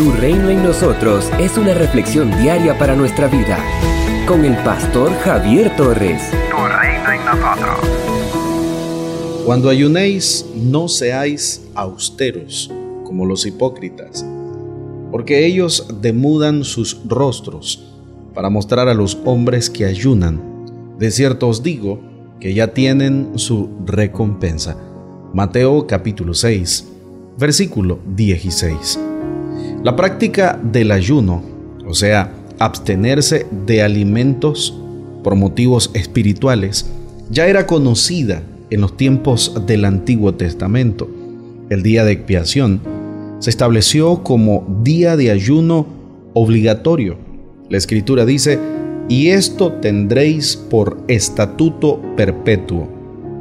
Tu reino en nosotros es una reflexión diaria para nuestra vida. Con el pastor Javier Torres. Tu reino en nosotros. Cuando ayunéis, no seáis austeros como los hipócritas, porque ellos demudan sus rostros para mostrar a los hombres que ayunan. De cierto os digo que ya tienen su recompensa. Mateo capítulo 6, versículo 16. La práctica del ayuno, o sea, abstenerse de alimentos por motivos espirituales, ya era conocida en los tiempos del Antiguo Testamento. El día de expiación se estableció como día de ayuno obligatorio. La escritura dice, y esto tendréis por estatuto perpetuo.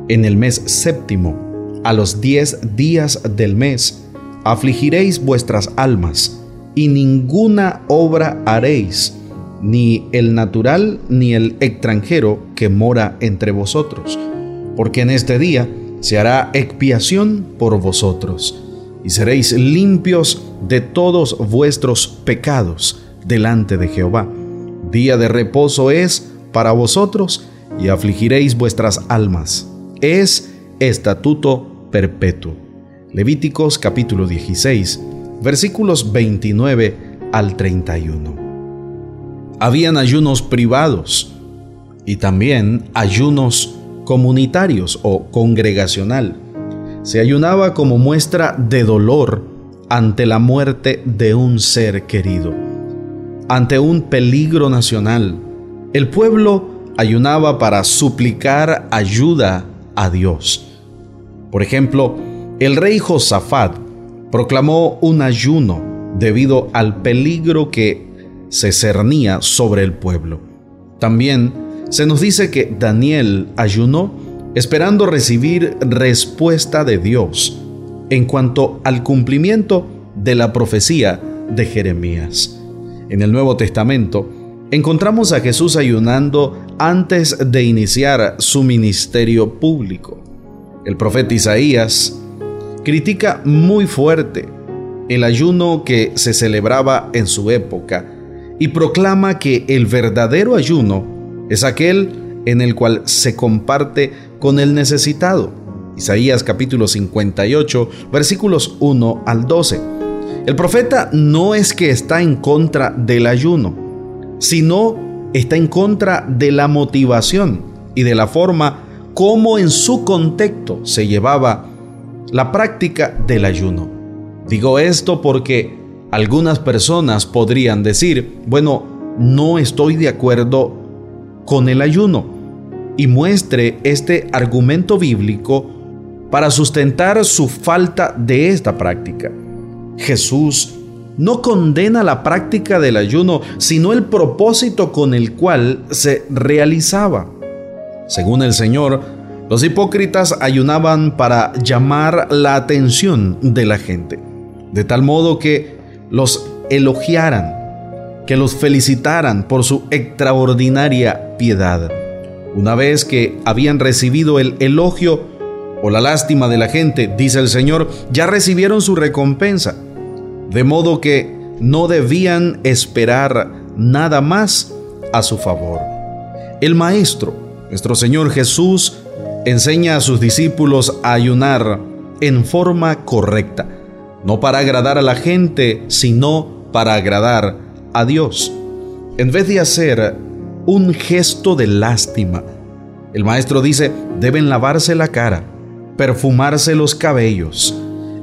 En el mes séptimo, a los diez días del mes, afligiréis vuestras almas, y ninguna obra haréis, ni el natural ni el extranjero que mora entre vosotros, porque en este día se hará expiación por vosotros, y seréis limpios de todos vuestros pecados delante de Jehová. Día de reposo es para vosotros, y afligiréis vuestras almas. Es estatuto perpetuo. Levíticos capítulo 16, versículos 29 al 31. Habían ayunos privados y también ayunos comunitarios o congregacional. Se ayunaba como muestra de dolor ante la muerte de un ser querido, ante un peligro nacional. El pueblo ayunaba para suplicar ayuda a Dios. Por ejemplo, el rey Josafat proclamó un ayuno debido al peligro que se cernía sobre el pueblo. También se nos dice que Daniel ayunó esperando recibir respuesta de Dios en cuanto al cumplimiento de la profecía de Jeremías. En el Nuevo Testamento encontramos a Jesús ayunando antes de iniciar su ministerio público. El profeta Isaías critica muy fuerte el ayuno que se celebraba en su época y proclama que el verdadero ayuno es aquel en el cual se comparte con el necesitado. Isaías capítulo 58 versículos 1 al 12. El profeta no es que está en contra del ayuno, sino está en contra de la motivación y de la forma como en su contexto se llevaba la práctica del ayuno. Digo esto porque algunas personas podrían decir, bueno, no estoy de acuerdo con el ayuno y muestre este argumento bíblico para sustentar su falta de esta práctica. Jesús no condena la práctica del ayuno, sino el propósito con el cual se realizaba. Según el Señor, los hipócritas ayunaban para llamar la atención de la gente, de tal modo que los elogiaran, que los felicitaran por su extraordinaria piedad. Una vez que habían recibido el elogio o la lástima de la gente, dice el Señor, ya recibieron su recompensa, de modo que no debían esperar nada más a su favor. El Maestro, nuestro Señor Jesús, enseña a sus discípulos a ayunar en forma correcta, no para agradar a la gente, sino para agradar a Dios. En vez de hacer un gesto de lástima, el maestro dice, deben lavarse la cara, perfumarse los cabellos.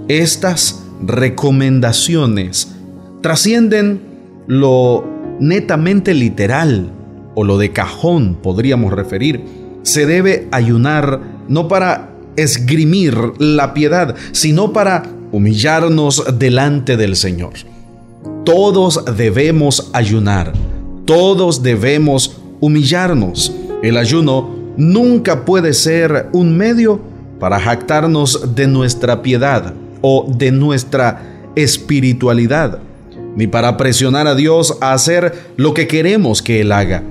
Estas recomendaciones trascienden lo netamente literal o lo de cajón, podríamos referir se debe ayunar no para esgrimir la piedad, sino para humillarnos delante del Señor. Todos debemos ayunar, todos debemos humillarnos. El ayuno nunca puede ser un medio para jactarnos de nuestra piedad o de nuestra espiritualidad, ni para presionar a Dios a hacer lo que queremos que Él haga.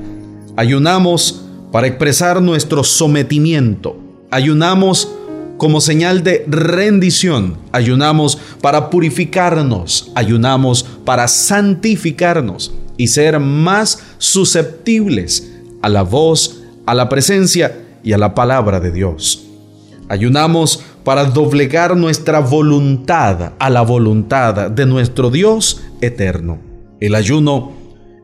Ayunamos para expresar nuestro sometimiento. Ayunamos como señal de rendición, ayunamos para purificarnos, ayunamos para santificarnos y ser más susceptibles a la voz, a la presencia y a la palabra de Dios. Ayunamos para doblegar nuestra voluntad a la voluntad de nuestro Dios eterno. El ayuno,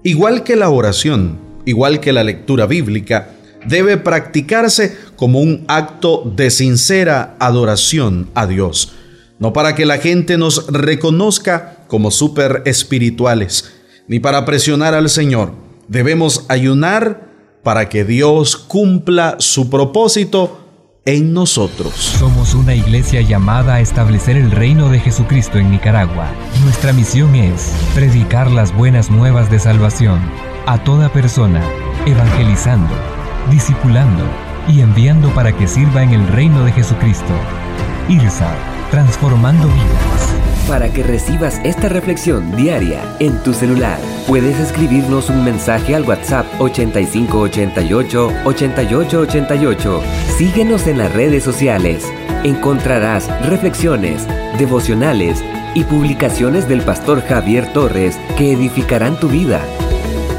igual que la oración, igual que la lectura bíblica, debe practicarse como un acto de sincera adoración a Dios, no para que la gente nos reconozca como súper espirituales, ni para presionar al Señor. Debemos ayunar para que Dios cumpla su propósito en nosotros. Somos una iglesia llamada a establecer el reino de Jesucristo en Nicaragua. Nuestra misión es predicar las buenas nuevas de salvación a toda persona, evangelizando discipulando y enviando para que sirva en el reino de Jesucristo. IRSA, transformando vidas. Para que recibas esta reflexión diaria en tu celular, puedes escribirnos un mensaje al WhatsApp 8588 8888. Síguenos en las redes sociales. Encontrarás reflexiones, devocionales y publicaciones del pastor Javier Torres que edificarán tu vida.